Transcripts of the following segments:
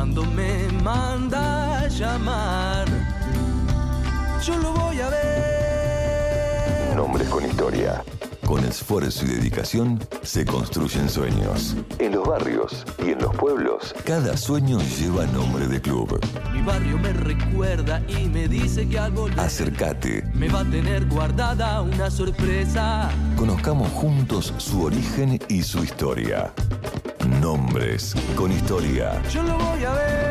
Cuando me manda a llamar, yo lo voy a ver. Nombres con historia. Con esfuerzo y dedicación se construyen sueños. En los barrios y en los pueblos, cada sueño lleva nombre de club. Mi barrio me recuerda y me dice que al volver Acércate. me va a tener guardada una sorpresa. Conozcamos juntos su origen y su historia. Nombres con historia. Yo lo voy a ver.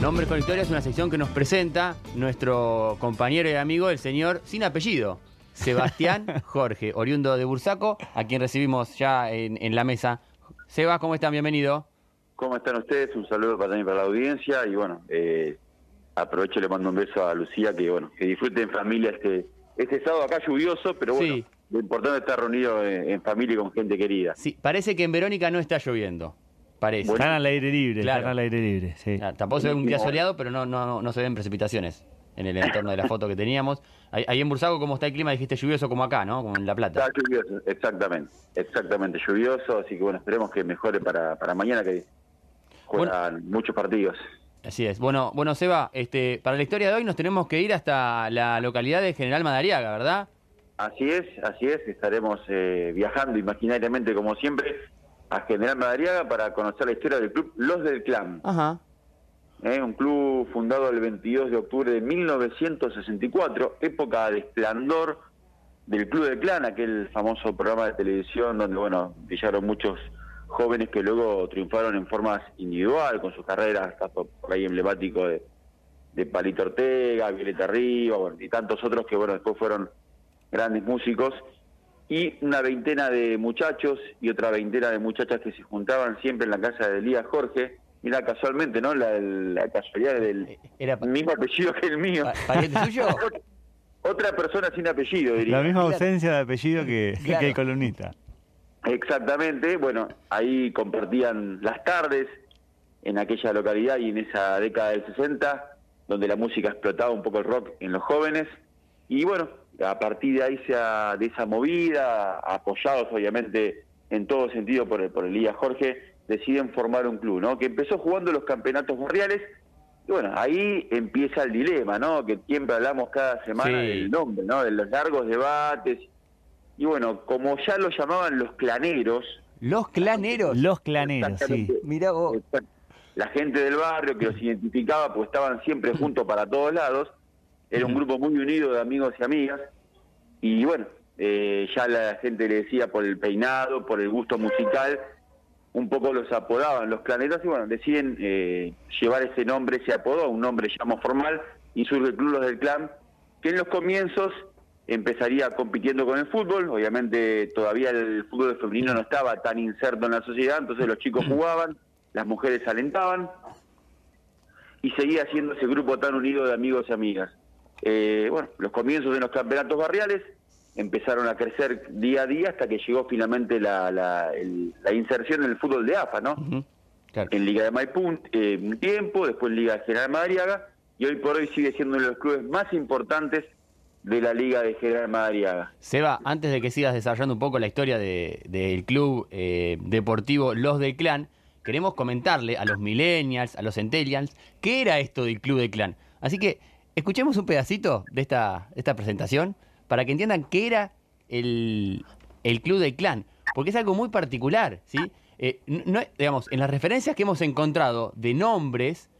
Nombres con historia es una sección que nos presenta nuestro compañero y amigo, el señor sin apellido, Sebastián Jorge, oriundo de Bursaco, a quien recibimos ya en, en la mesa. Seba, ¿cómo están? Bienvenido. ¿Cómo están ustedes? Un saludo para también para la audiencia y bueno, eh, aprovecho y le mando un beso a Lucía, que bueno, que disfruten en familia este, este sábado acá lluvioso, pero bueno, Sí. lo importante es estar reunido en, en familia y con gente querida. Sí, parece que en Verónica no está lloviendo. Parece. Bueno. Están al aire libre, Claro. están al aire libre, sí. Ah, Tampoco se ve un día soleado, pero no, no, no, se ven precipitaciones en el entorno de la foto que teníamos. Ahí, ahí en Bursaco, ¿cómo está el clima? Dijiste lluvioso como acá, ¿no? Como en La Plata. Está lluvioso, exactamente, exactamente lluvioso, así que bueno, esperemos que mejore para, para mañana que juegan muchos partidos. Así es. Bueno, bueno, Seba, este, para la historia de hoy nos tenemos que ir hasta la localidad de General Madariaga, ¿verdad? Así es, así es, estaremos eh, viajando imaginariamente como siempre a General Madariaga para conocer la historia del club Los del Clan. Ajá. ¿eh? un club fundado el 22 de octubre de 1964, época de esplendor del Club del Clan, aquel famoso programa de televisión donde, bueno, brillaron muchos jóvenes que luego triunfaron en formas individual, con sus carreras, caso por ahí emblemático de, de Palito Ortega, Violeta bueno, y tantos otros que, bueno, después fueron grandes músicos, y una veintena de muchachos y otra veintena de muchachas que se juntaban siempre en la casa de Elías Jorge, mira casualmente, ¿no? La, la casualidad del Era pa- mismo apellido que el mío. pa- pariente suyo. Otra persona sin apellido, diría. La misma ausencia de apellido que, Claro. que el columnista. Exactamente, bueno, ahí compartían las tardes en aquella localidad y en esa década del 60, donde la música explotaba un poco el rock en los jóvenes. Y bueno, a partir de ahí esa, de esa movida, apoyados obviamente en todo sentido por, el- por Elías Jorge, deciden formar un club, ¿no? Que empezó jugando los campeonatos barriales. Y bueno, ahí empieza el dilema, ¿no? Que siempre hablamos cada semana Sí. del nombre, ¿no? De los largos debates. Y bueno, como ya lo llamaban los claneros, Los claneros. Los claneros, sí. Mirá vos. La gente del barrio que los identificaba, pues estaban siempre juntos para todos lados. Era un grupo muy unido de amigos y amigas. Y bueno, eh, ya la gente le decía por el peinado, por el gusto musical, un poco los apodaban los claneros y bueno, deciden eh, llevar ese nombre, ese apodo, un nombre más formal, y surge el Club Los del Clan, que en los comienzos empezaría compitiendo con el fútbol, obviamente todavía el fútbol femenino no estaba tan inserto en la sociedad, entonces los chicos jugaban, las mujeres alentaban, y seguía siendo ese grupo tan unido de amigos y amigas. Eh, bueno, los comienzos de los campeonatos barriales empezaron a crecer día a día hasta que llegó finalmente la, la, el- la inserción en el fútbol de AFA, ¿no? Claro. En Liga de Maipú eh, un tiempo, después en Liga General Madariaga, y hoy por hoy sigue siendo uno de los clubes más importantes de la Liga de General Madariaga. Seba, antes de que sigas desarrollando un poco la historia de- del club eh, deportivo Los del Clan, queremos comentarle a los millennials, a los centennials, qué era esto del club del clan. Así que escuchemos un pedacito de esta, esta presentación para que entiendan qué era el, el club del clan, porque es algo muy particular, ¿sí? Eh, no- digamos, en las referencias que hemos encontrado de nombres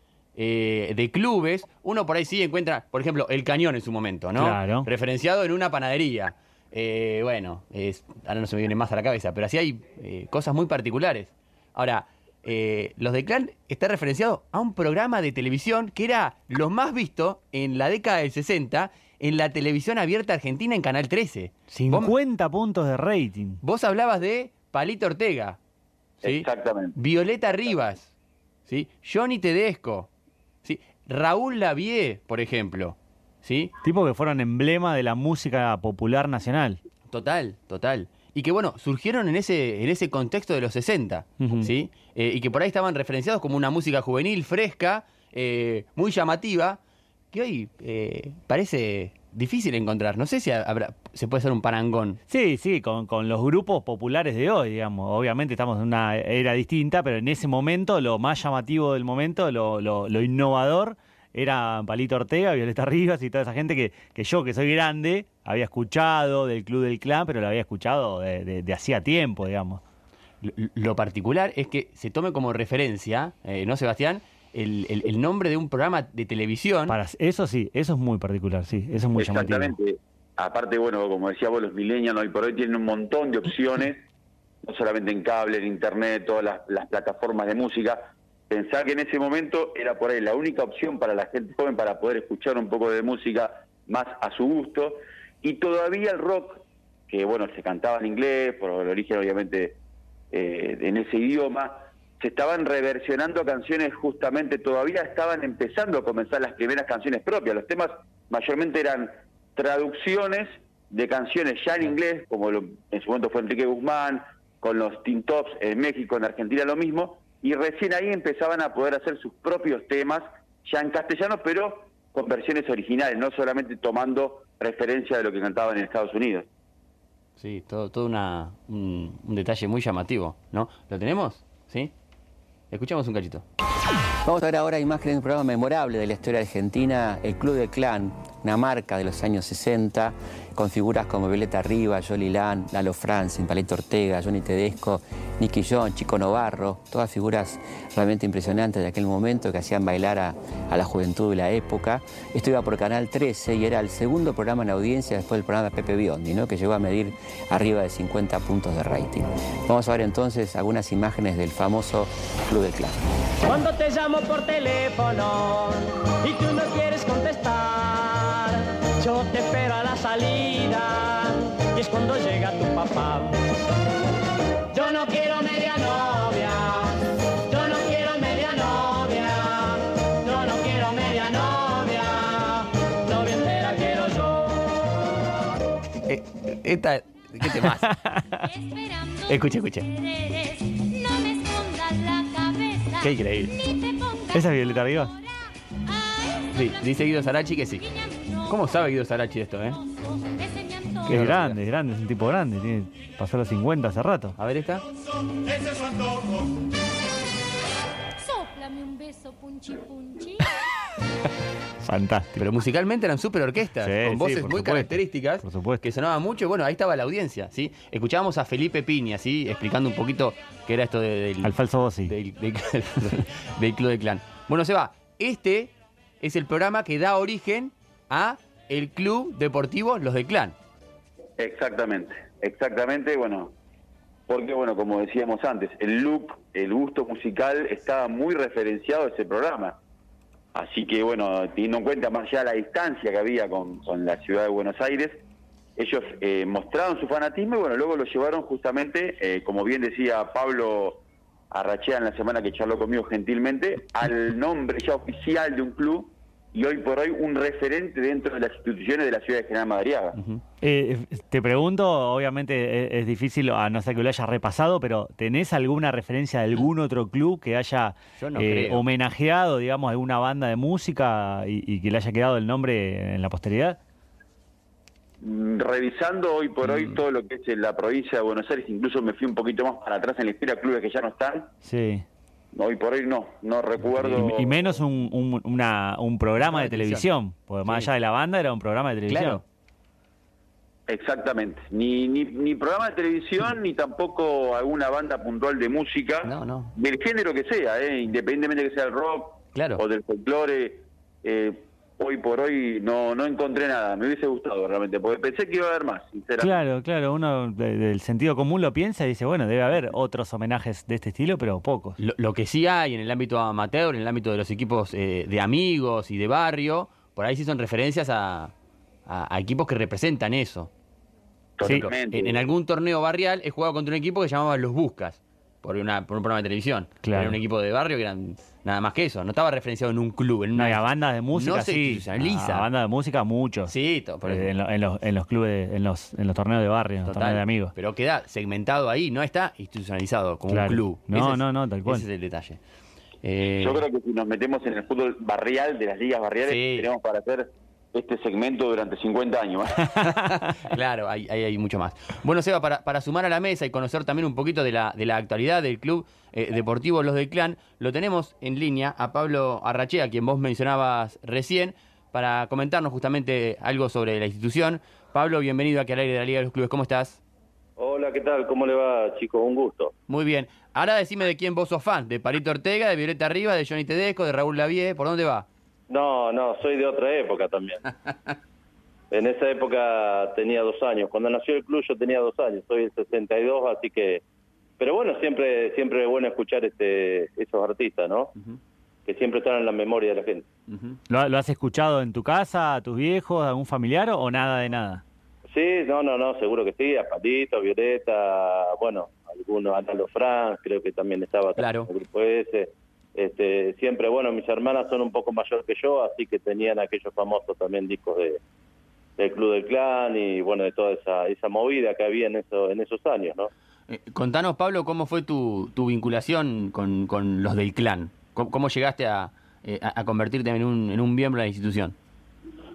eh, de clubes, uno por ahí sí encuentra, por ejemplo, el cañón en su momento, ¿no? Claro. Referenciado en una panadería. Eh, bueno, es- ahora no se me viene más a la cabeza, pero así hay eh, cosas muy particulares. Ahora, eh, los de Clan está referenciado a un programa de televisión que era lo más visto en la década del 60 en la televisión abierta argentina en Canal 13. Vos, 50 puntos de rating. vos hablabas de Palito Ortega, ¿sí? Exactamente. Violeta Rivas, ¿sí? Johnny Tedesco. Raúl Lavie, por ejemplo, ¿sí? Tipo que fueron emblema de la música popular nacional. Total, total. Y que bueno, surgieron en ese, en ese contexto de los 60, Ujú. ¿sí? Eh, y que por ahí estaban referenciados como una música juvenil, fresca, eh, muy llamativa que hoy eh, parece difícil encontrar. No sé si habrá, se puede hacer un parangón. Sí, sí, con, con los grupos populares de hoy, digamos. Obviamente estamos en una era distinta, pero en ese momento lo más llamativo del momento, lo, lo, lo innovador, era Palito Ortega, Violeta Rivas y toda esa gente que, que yo, que soy grande, había escuchado del Club del Clan, pero lo había escuchado de, de- de hacía tiempo, digamos. Lo, lo particular es que se tome como referencia, eh, ¿no, Sebastián? El, el- el nombre de un programa de televisión. Para, eso sí, eso es muy particular, sí, eso es muy llamativo. Exactamente. Aparte, bueno, como decía vos, los millennials hoy por hoy tienen un montón de opciones, no solamente en cable, en internet, todas las, las plataformas de música. Pensar que en ese momento era por ahí la única opción para la gente joven para poder escuchar un poco de música más a su gusto. Y todavía el rock, que bueno, se cantaba en inglés, por el origen obviamente eh, en ese idioma, se estaban reversionando canciones justamente, todavía estaban empezando a comenzar las primeras canciones propias. Los temas mayormente eran traducciones de canciones ya en inglés, como lo- en su momento fue Enrique Guzmán, con los Teen Tops en México, en Argentina lo mismo, y recién ahí empezaban a poder hacer sus propios temas, ya en castellano, pero con versiones originales, no solamente tomando referencia de lo que cantaban en Estados Unidos. Sí, todo, todo una, un, un detalle muy llamativo, ¿no? ¿Lo tenemos? ¿Sí? Escuchamos un cachito. Vamos a ver ahora imágenes de un programa memorable de la historia argentina, el Club del Clan, una marca de los años 60, con figuras como Violeta Riva, Jolly Lan, Lalo Franzen, Palito Ortega, Johnny Tedesco, Nicky John, Chico Novarro, todas figuras realmente impresionantes de aquel momento que hacían bailar a, a la juventud de la época. Esto iba por Canal 13 y era el segundo programa en audiencia después del programa de Pepe Biondi, ¿no? que llegó a medir arriba de 50 puntos de rating. Vamos a ver entonces algunas imágenes del famoso Club del Clan. Cuando te llamo por teléfono y tú no quieres contestar, yo te espero a la salida y es cuando llega tu papá. Yo no quiero media novia, yo no quiero media novia, yo no quiero media novia, novia entera quiero yo. Eh, esta, ¿Qué te más? Escuche, escuche. No me escondas la cabeza. Qué increíble. ¿Esa es Violeta Rivas? Sí, dice Guido Sarachi que sí. ¿Cómo sabe Guido Sarachi esto, eh? Es grande, es grande, es un tipo grande, tiene, pasó los 50 hace rato. A ver esta. Sóplame un beso, punchi punchi. Fantástico. Pero musicalmente eran súper orquestas, Sí, con voces muy supuesto, características, por supuesto. que sonaban mucho, y bueno, ahí estaba la audiencia, ¿sí? Escuchábamos a Felipe Piña, ¿sí? Explicando un poquito qué era esto de- del, Al falso Bossi. del, del- del Club de Clan. Bueno, Seba, este es el programa que da origen a el Club Deportivo Los de Clan. Exactamente, exactamente, bueno, porque bueno, como decíamos antes, el look, el gusto musical estaba muy referenciado a ese programa. Así que bueno, teniendo en cuenta más allá la distancia que había con, con la ciudad de Buenos Aires, ellos eh, mostraron su fanatismo y bueno, luego lo llevaron justamente, eh, como bien decía Pablo Arrachea en la semana que charló conmigo gentilmente, al nombre ya oficial de un club y hoy por hoy un referente dentro de las instituciones de la ciudad de General Madariaga. Eh, te pregunto, obviamente es, es difícil, a no ser que lo hayas repasado, pero ¿tenés alguna referencia de algún otro club que haya no eh, homenajeado, digamos, a alguna banda de música y, y que le haya quedado el nombre en la posteridad? Mm, Revisando hoy por Mm. hoy todo lo que es en la provincia de Buenos Aires, incluso me fui un poquito más para atrás en la historia, clubes que ya no están. Sí. Hoy por hoy no, no recuerdo. Y, y menos un, un- una- un programa de televisión, porque más Sí. allá de la banda era un programa de televisión. Claro. Exactamente. Ni, ni, ni programa de televisión, ni tampoco alguna banda puntual de música. No, no. Del género que sea, ¿eh? independientemente que sea el rock Claro. o del folclore. eh, hoy por hoy no, no encontré nada. Me hubiese gustado realmente, porque pensé que iba a haber más, sinceramente. Claro, claro, uno de- del sentido común lo piensa y dice, bueno, debe haber otros homenajes de este estilo, pero pocos. Lo, lo que sí hay en el ámbito amateur, en el ámbito de los equipos eh, de amigos y de barrio, por ahí sí son referencias a, a- a equipos que representan eso. Totalmente. en, en algún torneo barrial he jugado contra un equipo que llamaba Los Buscas, por, una, por un programa de televisión. Claro. Era un equipo de barrio que eran nada más que eso, no estaba referenciado en un club, en No, una y a bandas de música, no se sí. institucionaliza. A bandas de música, muchos. Sí, por Eh, en, lo- en los, en los clubes, en los, en los torneos de barrio, en los Total. torneos de amigos. Pero queda segmentado ahí, no está institucionalizado como Claro. un club. No, es- no, no, tal cual. Ese es el detalle. Eh, Yo creo que si nos metemos en el fútbol barrial, de las ligas barriales, Sí. tenemos para hacer este segmento durante 50 años. claro, hay, hay, hay mucho más. Bueno, Seba, para, para sumar a la mesa y conocer también un poquito de la, de la actualidad del club eh, deportivo Los del Clan, lo tenemos en línea a Pablo Arrachea, quien vos mencionabas recién, para comentarnos justamente algo sobre la institución. Pablo, bienvenido aquí al aire de la Liga de los Clubes. ¿Cómo estás? Hola, ¿qué tal? ¿Cómo le va, chicos? Un gusto. Muy bien. Ahora decime de quién vos sos fan. ¿De Palito Ortega, de Violeta Arriba, de Johnny Tedesco, de Raúl Lavie? ¿Por dónde va? No, no, soy de otra época también. en esa época tenía dos años. Cuando nació el club yo tenía dos años. Soy el 62, así que... Pero bueno, siempre siempre es bueno escuchar este esos artistas, ¿no? Que siempre están en la memoria de la gente. ¿Lo, lo has escuchado en tu casa, a tus viejos, a algún familiar o nada de nada? Sí, no, no, no, seguro que sí. A Patito, Violeta, bueno, algunos, Analo Franz, creo que también estaba Claro. en el grupo ese. Este, siempre, bueno, mis hermanas son un poco mayor que yo, así que tenían aquellos famosos también discos de del Club del Clan y bueno, de toda esa, esa movida que había en, eso, en esos años, ¿no? Eh, contanos, Pablo, cómo fue tu, tu vinculación con, con los del clan. ¿Cómo, cómo llegaste a, eh, a- convertirte en un, en un miembro de la institución?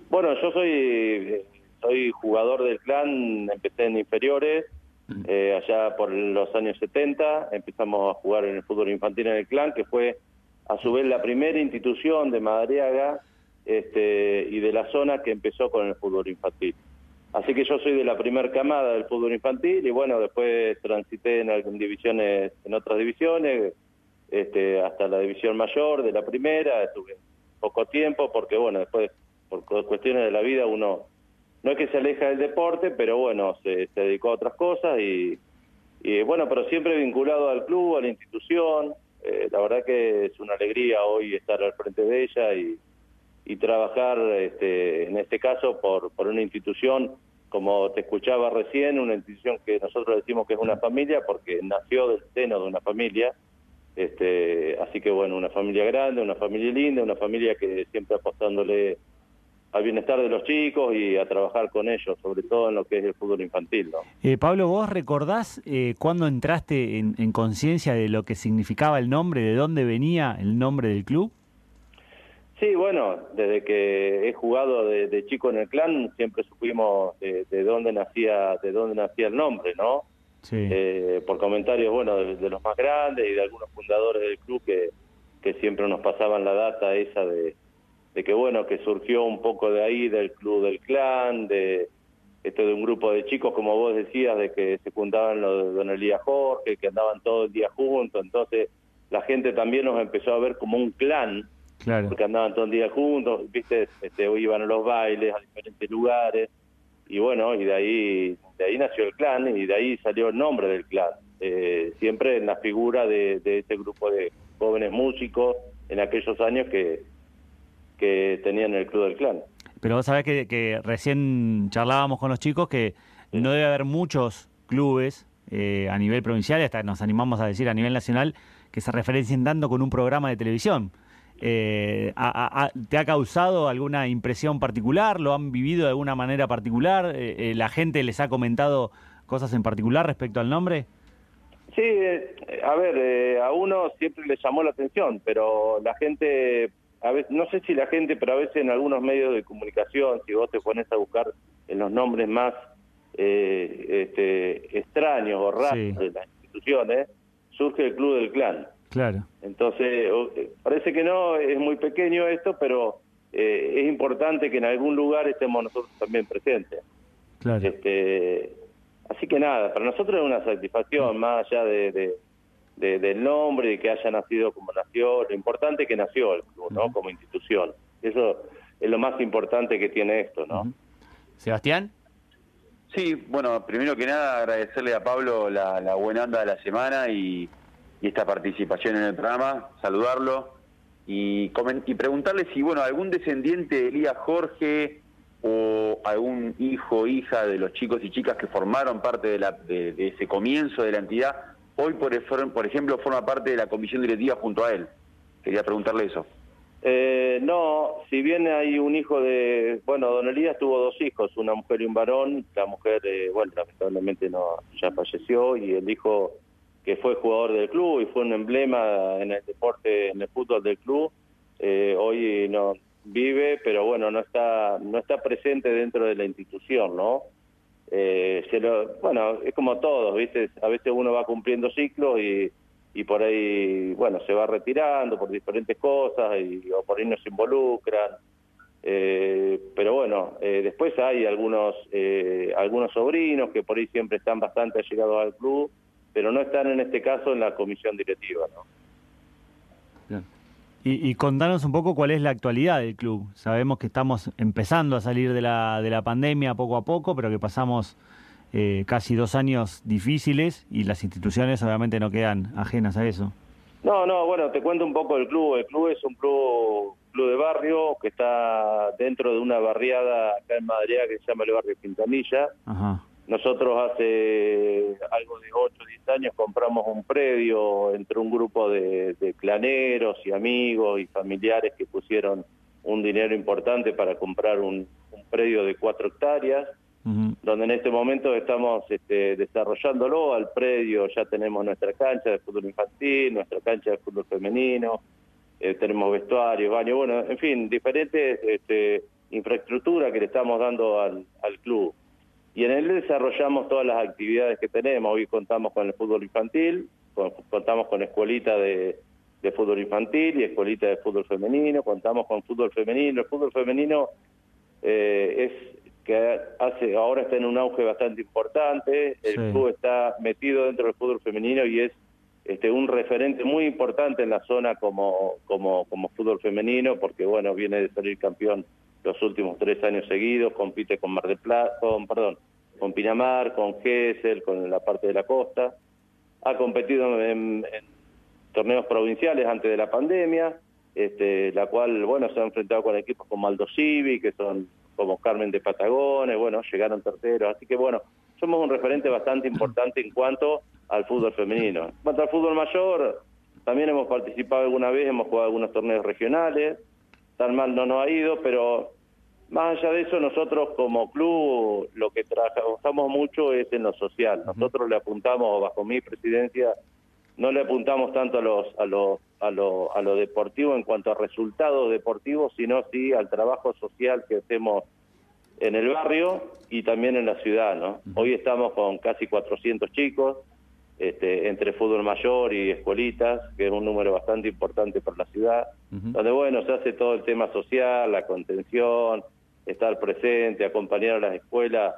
Bueno, yo soy eh, soy jugador del clan, empecé en inferiores, eh, allá por los años 70, empezamos a jugar en el fútbol infantil en el clan, que fue a su vez la primera institución de Madariaga este, y de la zona que empezó con el fútbol infantil. Así que yo soy de la primer camada del fútbol infantil y bueno, después transité en algunas divisiones, en otras divisiones, este, hasta la división mayor de la primera, estuve poco tiempo porque bueno, después por cu- cuestiones de la vida uno no es que se aleja del deporte, pero bueno, se, se dedicó a otras cosas y, y bueno, pero siempre vinculado al club, a la institución. Eh, la verdad que es una alegría hoy estar al frente de ella y, y trabajar, este, en este caso, por, por una institución, como te escuchaba recién, una institución que nosotros decimos que es una familia porque nació del seno de una familia. Este, así que bueno, una familia grande, una familia linda, una familia que siempre apostándole al bienestar de los chicos y a trabajar con ellos, sobre todo en lo que es el fútbol infantil, ¿no? Eh, Pablo, ¿vos recordás eh, cuándo entraste en, en conciencia de lo que significaba el nombre, de dónde venía el nombre del club? Sí, bueno, desde que he jugado de, de chico en el clan siempre supimos de, de dónde nacía, de dónde nacía el nombre, ¿no? Sí. Eh, por comentarios, bueno, de, de los más grandes y de algunos fundadores del club que, que siempre nos pasaban la data esa de, de que, bueno, que surgió un poco de ahí, del club del clan, de esto de un grupo de chicos, como vos decías, de que se juntaban los de Don Elías Jorge, que andaban todo el día juntos, entonces la gente también nos empezó a ver como un clan, Claro. porque andaban todo el día juntos, viste, este, iban a los bailes a diferentes lugares y bueno, y de ahí de ahí nació el clan y de ahí salió el nombre del clan. Eh, siempre en la figura de, de este grupo de jóvenes músicos en aquellos años que, que tenían el club del clan. Pero vos sabés que, que recién charlábamos con los chicos que no debe haber muchos clubes eh, a nivel provincial, hasta nos animamos a decir a nivel nacional, que se referencien tanto con un programa de televisión. Eh, a- a- a- ¿Te ha causado alguna impresión particular? ¿Lo han vivido de alguna manera particular? Eh, ¿La gente les ha comentado cosas en particular respecto al nombre? Sí, a ver, a uno siempre le llamó la atención, pero la gente, a veces, no sé si la gente, pero a veces en algunos medios de comunicación, si vos te pones a buscar en los nombres más eh, este, extraños o raros Sí. de las instituciones, surge el Club del Clan. Claro. Entonces, eh, parece que no, es muy pequeño esto, pero eh, es importante que en algún lugar estemos nosotros también presentes. Claro. Este, así que nada, para nosotros es una satisfacción, más allá de, de- de- del nombre y que haya nacido como nació, lo importante es que nació el club, ¿no? Como institución. Eso es lo más importante que tiene esto, ¿no? Sebastián. Sí, bueno, primero que nada agradecerle a Pablo la, la buena onda de la semana y, y esta participación en el programa, saludarlo y, y preguntarle si, bueno, algún descendiente de Elías Jorge o algún hijo o hija de los chicos y chicas que formaron parte de, la, de, de ese comienzo de la entidad, hoy, por, ej- por ejemplo, forma parte de la comisión directiva junto a él. Quería preguntarle eso. Eh, no, si bien hay un hijo de, bueno, Don Elías tuvo dos hijos, una mujer y un varón, la mujer, eh, bueno, lamentablemente no, ya falleció y el hijo que fue jugador del club y fue un emblema en el deporte, en el fútbol del club, eh, hoy no vive, pero bueno, no está no está presente dentro de la institución, ¿no? Eh, se lo, bueno, es como todos, ¿viste? A veces uno va cumpliendo ciclos y, y por ahí, bueno, se va retirando por diferentes cosas y, o por ahí no se involucran. Eh, pero bueno, eh, después hay algunos eh, algunos sobrinos que por ahí siempre están bastante allegados al club, pero no están en este caso en la comisión directiva, ¿no? Y, y contanos un poco cuál es la actualidad del club. Sabemos que estamos empezando a salir de la, de la pandemia poco a poco, pero que pasamos eh, casi dos años difíciles y las instituciones obviamente no quedan ajenas a eso. No, no, bueno, te cuento un poco el club. El club es un club, club de barrio que está dentro de una barriada acá en Madrid que se llama el barrio Quintanilla. Ajá. Nosotros hace algo de 8 o 10 años compramos un predio entre un grupo de, de claneros y amigos y familiares que pusieron un dinero importante para comprar un, un predio de 4 hectáreas, donde en este momento estamos este, desarrollándolo. Al predio ya tenemos nuestra cancha de fútbol infantil, nuestra cancha de fútbol femenino, eh, tenemos vestuario, baño, bueno, en fin, diferentes este, infraestructuras que le estamos dando al, al club. Y en él desarrollamos todas las actividades que tenemos. Hoy contamos con el fútbol infantil, con- contamos con escuelita de, de fútbol infantil y escuelita de fútbol femenino, contamos con fútbol femenino. El fútbol femenino eh, es que hace ahora está en un auge bastante importante. El Sí. club está metido dentro del fútbol femenino y es este, un referente muy importante en la zona como, como, como fútbol femenino, porque bueno, viene de salir campeón los últimos tres años seguidos, compite con Mar del Plata, con, Pinamar, con Gesell, con la parte de la costa. Ha competido en, en torneos provinciales antes de la pandemia, este, la cual, bueno, se ha enfrentado con equipos como Aldo Civi, que son como Carmen de Patagones, bueno, llegaron terceros, así que bueno, somos un referente bastante importante en cuanto al fútbol femenino. En cuanto al fútbol mayor, también hemos participado alguna vez, hemos jugado algunos torneos regionales, tan mal no nos ha ido, pero más allá de eso, nosotros como club lo que trabajamos mucho es en lo social. Nosotros le apuntamos, bajo mi presidencia, no le apuntamos tanto a los a lo, a lo, a lo deportivo en cuanto a resultados deportivos, sino sí al trabajo social que hacemos en el barrio y también en la ciudad, ¿no? Hoy estamos con casi 400 chicos, este, entre fútbol mayor y escuelitas, que es un número bastante importante para la ciudad, donde, bueno, se hace todo el tema social, la contención, estar presente, acompañar a las escuelas,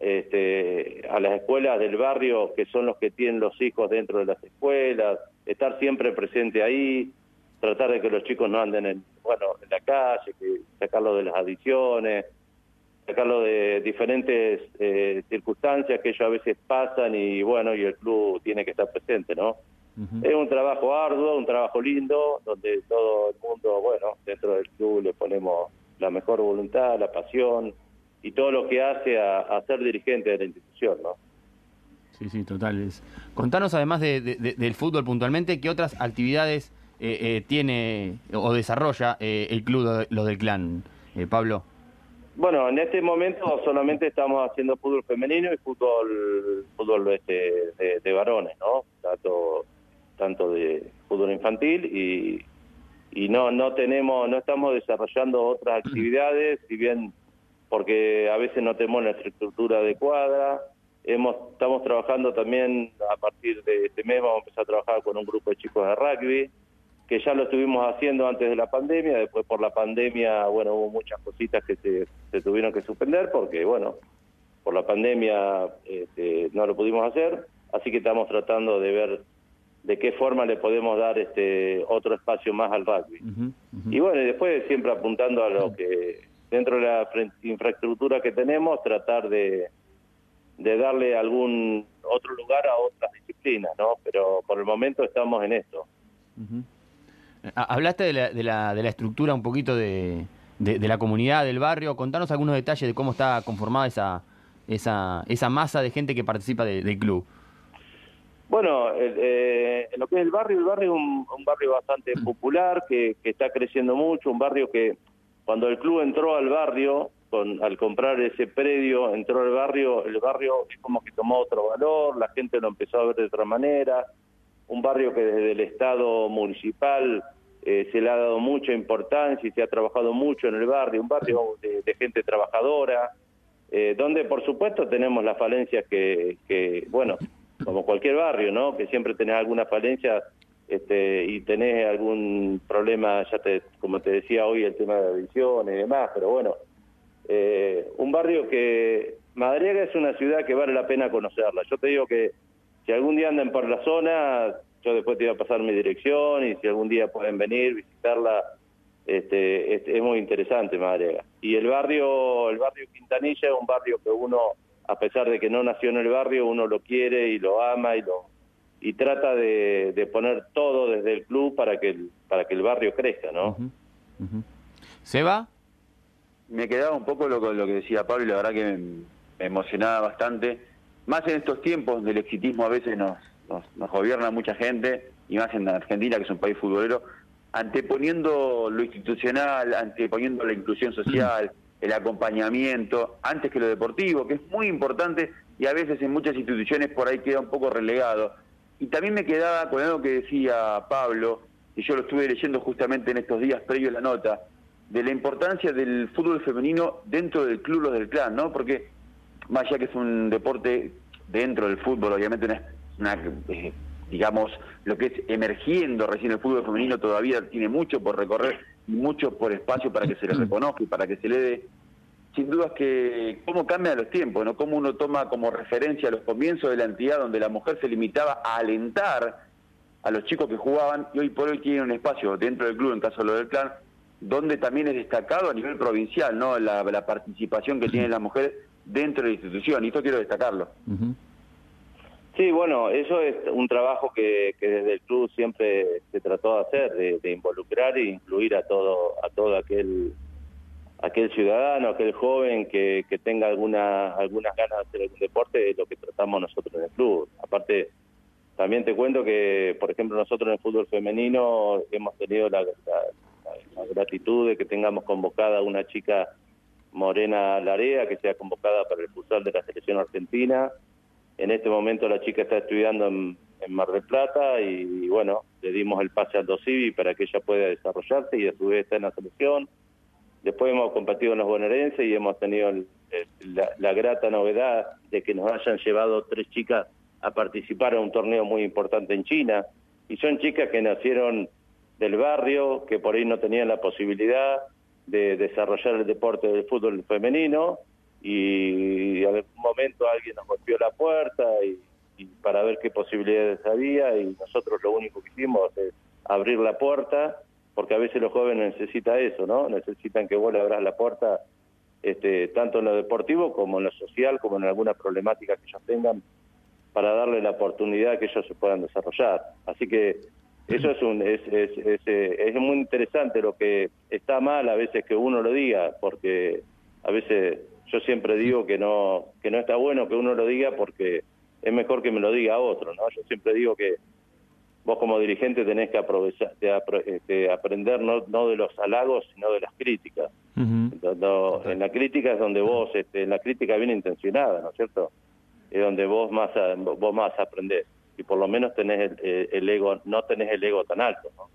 este, a las escuelas del barrio, que son los que tienen los hijos dentro de las escuelas, estar siempre presente ahí, tratar de que los chicos no anden en, bueno, en la calle, que sacarlos de las adicciones, sacarlo de diferentes eh, circunstancias que ellos a veces pasan y bueno, y el club tiene que estar presente, ¿no? Es un trabajo arduo, un trabajo lindo, donde todo el mundo, bueno, dentro del club le ponemos la mejor voluntad, la pasión y todo lo que hace a, a ser dirigente de la institución, ¿no? Sí, sí, total. Es- Contanos además de- de- de- del fútbol puntualmente, ¿qué otras actividades eh, eh, tiene o desarrolla eh, el club Los del Clan, eh, Pablo? Bueno, en este momento solamente estamos haciendo fútbol femenino y fútbol fútbol este, de, de varones, ¿no? Tanto, tanto de fútbol infantil y, y no no tenemos no estamos desarrollando otras actividades, si bien porque a veces no tenemos la estructura adecuada. Hemos, estamos trabajando también a partir de este mes, vamos a empezar a trabajar con un grupo de chicos de rugby, que ya lo estuvimos haciendo antes de la pandemia, después por la pandemia, bueno, hubo muchas cositas que se, se tuvieron que suspender porque, bueno, por la pandemia este, no lo pudimos hacer, así que estamos tratando de ver de qué forma le podemos dar este otro espacio más al rugby. Y bueno, y después siempre apuntando a lo que dentro de la infraestructura que tenemos, tratar de, de darle algún otro lugar a otras disciplinas, ¿no? Pero por el momento estamos en esto. Ha- Hablaste de la, de la, de la estructura un poquito de, de- de la comunidad, del barrio. Contanos algunos detalles de cómo está conformada esa, esa, esa masa de gente que participa de- del club. Bueno, eh, en lo que es el barrio, el barrio es un, un barrio bastante popular, que, que está creciendo mucho, un barrio que cuando el club entró al barrio, con, al comprar ese predio, entró al barrio, el barrio es como que tomó otro valor, la gente lo empezó a ver de otra manera, un barrio que desde el Estado municipal eh, se le ha dado mucha importancia y se ha trabajado mucho en el barrio, un barrio de, de gente trabajadora, eh, donde por supuesto tenemos las falencias que, que, bueno, como cualquier barrio, ¿no? Que siempre tenés alguna falencia este, y tenés algún problema, ya te, como te decía hoy, el tema de la adicción y demás, pero bueno, eh, un barrio que Madariaga es una ciudad que vale la pena conocerla. Yo te digo que si algún día andan por la zona, yo después te voy a pasar mi dirección y si algún día pueden venir, visitarla, este, este, es muy interesante Madariaga. Y el barrio, el barrio Quintanilla es un barrio que uno, a pesar de que no nació en el barrio, uno lo quiere y lo ama y lo y trata de, de poner todo desde el club para que el, para que el barrio crezca, ¿no? ¿Seba? me quedaba un poco lo, lo que decía Pablo y la verdad que me, me emocionaba bastante. Más en estos tiempos del exitismo a veces nos, nos, nos gobierna mucha gente, y más en Argentina, que es un país futbolero, anteponiendo lo institucional, anteponiendo la inclusión social, el acompañamiento, antes que lo deportivo, que es muy importante y a veces en muchas instituciones por ahí queda un poco relegado. Y también me quedaba con algo que decía Pablo, y yo lo estuve leyendo justamente en estos días previo a la nota, de la importancia del fútbol femenino dentro del club Los del Clan, ¿no? Porque más allá que es un deporte dentro del fútbol, obviamente una, una, eh, digamos, lo que es emergiendo recién el fútbol femenino todavía tiene mucho por recorrer y mucho por espacio para que se le reconozca y para que se le dé. Sin duda es que cómo cambian los tiempos, ¿no? Cómo uno toma como referencia los comienzos de la entidad donde la mujer se limitaba a alentar a los chicos que jugaban y hoy por hoy tiene un espacio dentro del club, en caso de lo del clan, donde también es destacado a nivel provincial, ¿no? La, la participación que tienen las mujeres dentro de la institución, y esto quiero destacarlo. Sí, bueno, eso es un trabajo que, que desde el club siempre se trató de hacer, de, de involucrar e incluir a todo a todo aquel aquel ciudadano, aquel joven que, que tenga alguna algunas ganas de hacer algún deporte, es lo que tratamos nosotros en el club. Aparte, también te cuento que, por ejemplo, nosotros en el fútbol femenino hemos tenido la, la, la gratitud de que tengamos convocada a una chica Morena Larea, que sea convocada para el futsal de la selección argentina. En este momento la chica está estudiando en, Mar del Plata y, bueno, le dimos el pase al Dosivi para que ella pueda desarrollarse y a su vez está en la selección. Después hemos competido en los bonaerenses y hemos tenido el, la, la grata novedad de que nos hayan llevado tres chicas a participar en un torneo muy importante en China. Y son chicas que nacieron del barrio, que por ahí no tenían la posibilidad de desarrollar el deporte del fútbol femenino y en algún momento alguien nos golpeó la puerta y, para ver qué posibilidades había y nosotros lo único que hicimos es abrir la puerta porque a veces los jóvenes necesitan eso, ¿no? Necesitan que vos le abras la puerta este, tanto en lo deportivo como en lo social, como en alguna problemática que ellos tengan para darle la oportunidad que ellos se puedan desarrollar. Así que eso es, un, es, es, es, es, muy interesante lo que está mal a veces que uno lo diga, porque a veces yo siempre digo que no, que no está bueno que uno lo diga porque es mejor que me lo diga otro, ¿no? Yo siempre digo que vos como dirigente tenés que aprovechar, de, este, aprender no, no de los halagos, sino de las críticas. Uh -huh. no, en la crítica es donde vos, este, en la crítica bien intencionada, ¿no es cierto? Es donde vos más, vos más aprendés y por lo menos tenés el, el, ego, no tenés el ego tan alto, ¿no?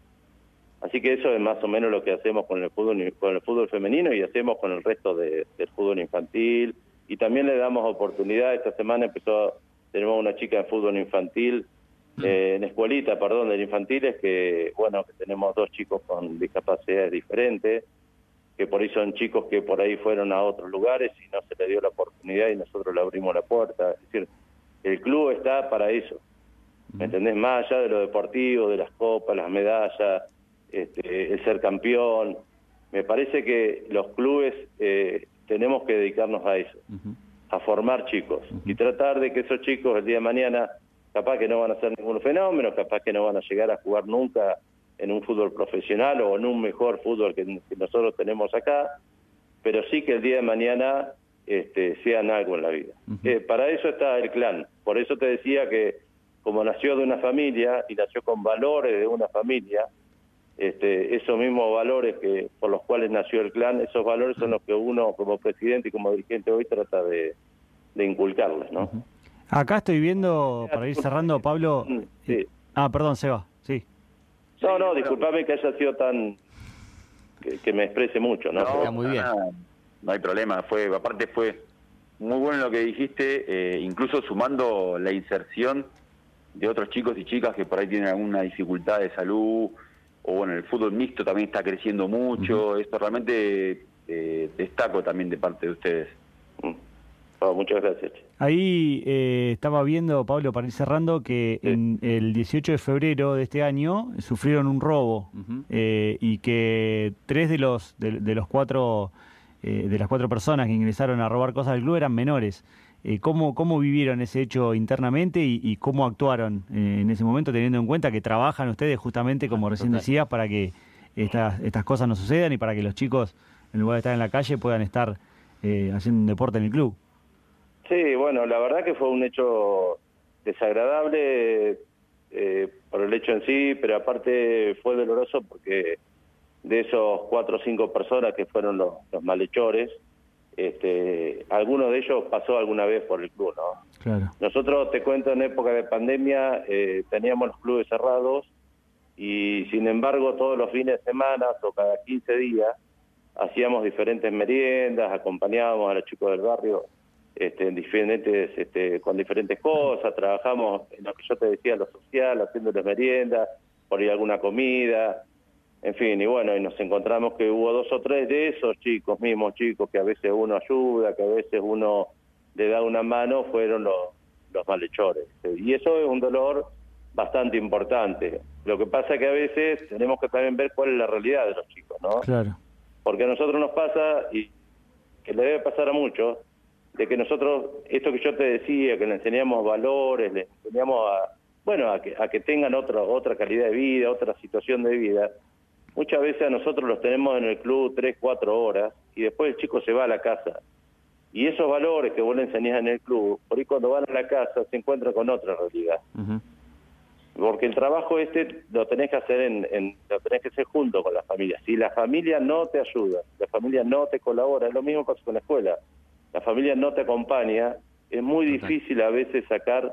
Así que eso es más o menos lo que hacemos con el fútbol con el fútbol femenino y hacemos con el resto de, del fútbol infantil y también le damos oportunidad. Esta semana empezó tenemos una chica en fútbol infantil eh, en escuelita, perdón, del infantiles que bueno que tenemos dos chicos con discapacidades diferentes que por ahí son chicos que por ahí fueron a otros lugares y no se le dio la oportunidad y nosotros le abrimos la puerta. Es decir, el club está para eso. ¿Me entendés? Más allá de lo deportivo, de las copas, las medallas, este, el ser campeón. Me parece que los clubes eh, tenemos que dedicarnos a eso, uh -huh. a formar chicos uh -huh. y tratar de que esos chicos el día de mañana, capaz que no van a ser ningún fenómeno, capaz que no van a llegar a jugar nunca en un fútbol profesional o en un mejor fútbol que, que nosotros tenemos acá, pero sí que el día de mañana este, sean algo en la vida. Uh -huh. eh, para eso está el clan. Por eso te decía que como nació de una familia y nació con valores de una familia, este, esos mismos valores que por los cuales nació el clan, esos valores son los que uno como presidente y como dirigente hoy trata de, de inculcarles, ¿no? Acá estoy viendo, para ir cerrando, Pablo... Sí. Ah, perdón, Seba, sí. No, no, disculpame que haya sido tan... que, que me exprese mucho, ¿no? Está muy bien. nada, no hay problema. Fue, aparte fue muy bueno lo que dijiste, eh, incluso sumando la inserción de otros chicos y chicas que por ahí tienen alguna dificultad de salud, o bueno, el fútbol mixto también está creciendo mucho. Esto realmente eh, destaco también de parte de ustedes. Mm. No, muchas gracias. Ahí eh, estaba viendo, Pablo, para ir cerrando, que Sí. en el 18 de febrero de este año sufrieron un robo eh, y que tres de los de, de los cuatro eh, de las cuatro personas que ingresaron a robar cosas del club eran menores. Eh, ¿cómo, ¿Cómo vivieron ese hecho internamente y, y cómo actuaron eh, en ese momento, teniendo en cuenta que trabajan ustedes justamente, como recién total. decías, para que estas, estas cosas no sucedan y para que los chicos, en lugar de estar en la calle, puedan estar eh, haciendo un deporte en el club? Sí, bueno, la verdad que fue un hecho desagradable eh, por el hecho en sí, pero aparte fue doloroso porque de esos cuatro o cinco personas que fueron los, los malhechores, este, alguno de ellos pasó alguna vez por el club, ¿no? Claro. Nosotros, te cuento, en época de pandemia eh, teníamos los clubes cerrados y sin embargo todos los fines de semana o cada 15 días hacíamos diferentes meriendas, acompañábamos a los chicos del barrio este, en diferentes, este, con diferentes cosas, trabajamos en lo que yo te decía, lo social, haciéndoles meriendas, por alguna comida, en fin, y bueno, y nos encontramos que hubo dos o tres de esos chicos, mismos chicos, que a veces uno ayuda, que a veces uno le da una mano, fueron los, los malhechores. Y eso es un dolor bastante importante. Lo que pasa es que a veces tenemos que también ver cuál es la realidad de los chicos, ¿no? Claro. Porque a nosotros nos pasa, y que le debe pasar a muchos, de que nosotros, esto que yo te decía, que le enseñamos valores, le enseñamos a, bueno, a que, a que tengan otra, otra calidad de vida, otra situación de vida, muchas veces a nosotros los tenemos en el club tres, cuatro horas, y después el chico se va a la casa. Y esos valores que vos le enseñás en el club, por ahí cuando van a la casa se encuentran con otra realidad. Porque el trabajo este lo tenés que hacer en, en- lo tenés que hacer junto con la familia. Si la familia no te ayuda, la familia no te colabora, es lo mismo pasa con la escuela. La familia no te acompaña, es muy Total. difícil a veces sacar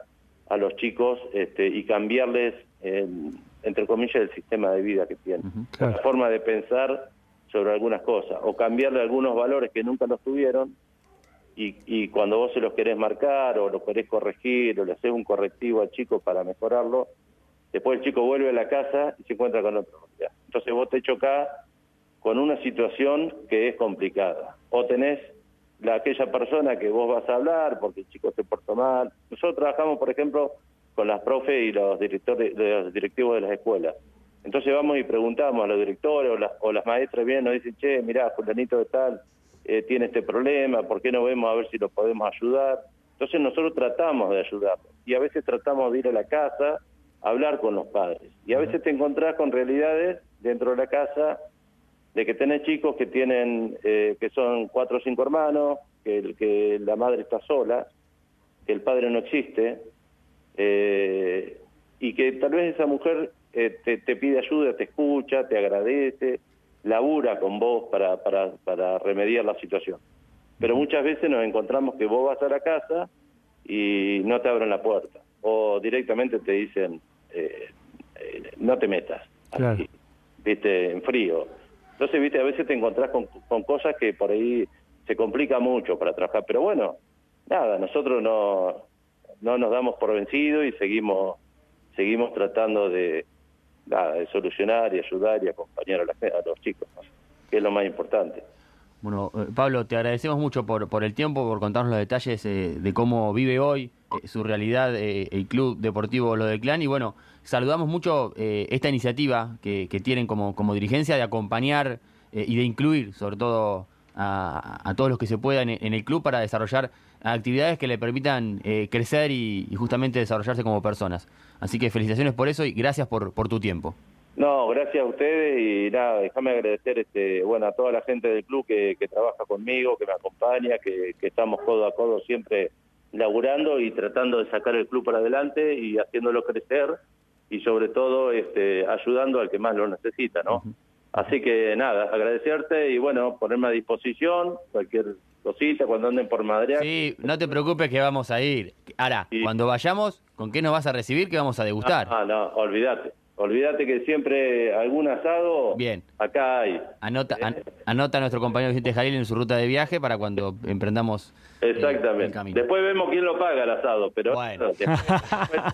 a los chicos este, y cambiarles, el- entre comillas, el sistema de vida que claro. la forma de pensar sobre algunas cosas, o cambiarle algunos valores que nunca los tuvieron y, y cuando vos se los querés marcar o lo querés corregir o le haces un correctivo al chico para mejorarlo, después el chico vuelve a la casa y se encuentra con otra realidad. Entonces vos te chocás con una situación que es complicada. O tenés la, aquella persona que vos vas a hablar porque el chico se portó mal. Nosotros trabajamos, por ejemplo, con las profes y los directores, los directivos de las escuelas. Entonces vamos y preguntamos a los directores o, las- o las maestras y nos dicen, che, mirá, fulanito de tal eh, tiene este problema, ¿por qué no vemos a ver si lo podemos ayudar? Entonces nosotros tratamos de ayudarlo y a veces tratamos de ir a la casa a hablar con los padres. Y a veces te encontrás con realidades dentro de la casa de que tenés chicos que tienen, eh, que son cuatro o cinco hermanos, que, que la madre está sola, que el padre no existe, eh, y que tal vez esa mujer eh, te, te pide ayuda, te escucha, te agradece, labura con vos para, para, para remediar la situación. Pero muchas veces nos encontramos que vos vas a la casa y no te abren la puerta, o directamente te dicen, eh, eh, no te metas, Claro. así, viste, en frío. Entonces, viste, a veces te encontrás con, con cosas que por ahí se complica mucho para trabajar, pero bueno, nada, nosotros no, no nos damos por vencidos y seguimos seguimos tratando de, solucionar y ayudar y acompañar a, la a los chicos, que es lo más importante. Bueno, eh, Pablo, te agradecemos mucho por, por el tiempo, por contarnos los detalles eh, de cómo vive hoy, eh, su realidad, el Club Deportivo Lo del Clan. Y bueno, saludamos mucho esta iniciativa que, que tienen como, como dirigencia de acompañar y de incluir, sobre todo, a, a todos los que se puedan en, en el club para desarrollar actividades que le permitan eh, crecer y, y justamente desarrollarse como personas. Así que felicitaciones por eso y gracias por, por tu tiempo. No, gracias a ustedes y nada, déjame agradecer este, bueno, a toda la gente del club que, que trabaja conmigo, que me acompaña, que, que estamos codo a codo siempre laburando y tratando de sacar el club para adelante y haciéndolo crecer. y sobre todo este, ayudando al que más lo necesita, ¿no? Así que nada, agradecerte y bueno, ponerme a disposición, cualquier cosita cuando anden por Madrid. Sí, no te preocupes que vamos a ir. Ahora, cuando vayamos, ¿con qué nos vas a recibir? ¿Qué vamos a degustar? Ah, no, olvídate. Olvídate que siempre algún asado Bien. acá hay. Anota, an- anota a nuestro compañero Vicente Jalil en su ruta de viaje para cuando emprendamos eh, el Exactamente. camino. Después vemos quién lo paga el asado, pero Bueno.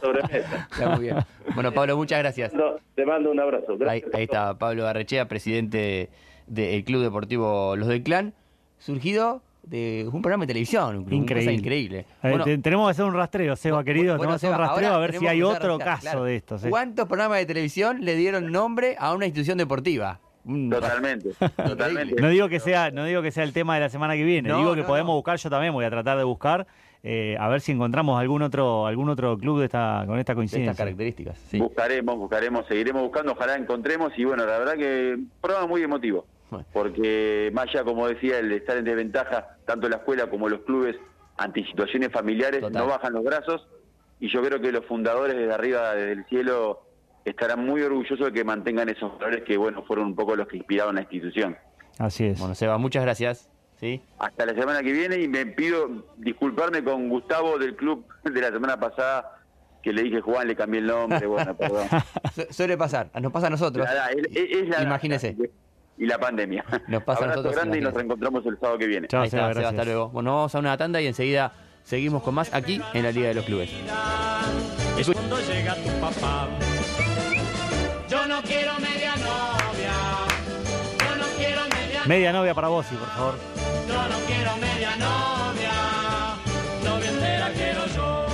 sobremesa. Está muy bien. Bueno, Pablo, muchas gracias. No, te mando un abrazo. Ahí, ahí está Pablo Barrechea, presidente del Club Deportivo Los del Clan, surgido de un programa de televisión, Increíble. cosa increíble. Bueno, te- tenemos que hacer un rastreo, Seba, querido. bueno, tenemos que hacer un rastreo a ver si hay otro caso claro. de estos. eh. ¿Cuántos programas de televisión le dieron nombre a una institución deportiva? Totalmente, totalmente. No digo que sea, no digo que sea el tema de la semana que viene, No, digo que no, podemos no. buscar, yo también voy a tratar de buscar, eh, a ver si encontramos algún otro, algún otro club de esta, con esta de coincidencia. estas características. sí. Buscaremos, buscaremos, seguiremos buscando, ojalá encontremos y bueno, la verdad que programa muy emotivo. Porque más allá, como decía, el estar en desventaja, tanto la escuela como los clubes, ante situaciones familiares, Total. no bajan los brazos y yo creo que los fundadores desde arriba, desde el cielo, estarán muy orgullosos de que mantengan esos valores que, bueno, fueron un poco los que inspiraron la institución. Así es. Bueno, Seba, muchas gracias. ¿sí? Hasta la semana que viene y me pido disculparme con Gustavo del club de la semana pasada, que le dije Juan, le cambié el nombre, bueno, perdón. Su- suele pasar, nos pasa a nosotros. La edad, es- es la edad. Imagínese. Y la pandemia. Nos pasa a Abrazo nosotros, grande y nos reencontramos el sábado que viene. Chao, Ahí está, Seba, hasta luego. Bueno, vamos a una tanda y enseguida seguimos con más aquí en la Liga de los Clubes. Es cuando llega tu papá. Yo no quiero media novia. Yo no quiero media Media novia para vos, sí, por favor. Yo no quiero media novia. Novia entera quiero yo.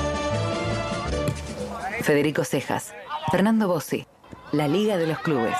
Federico Cejas, Fernando Bossi, La Liga de los Clubes.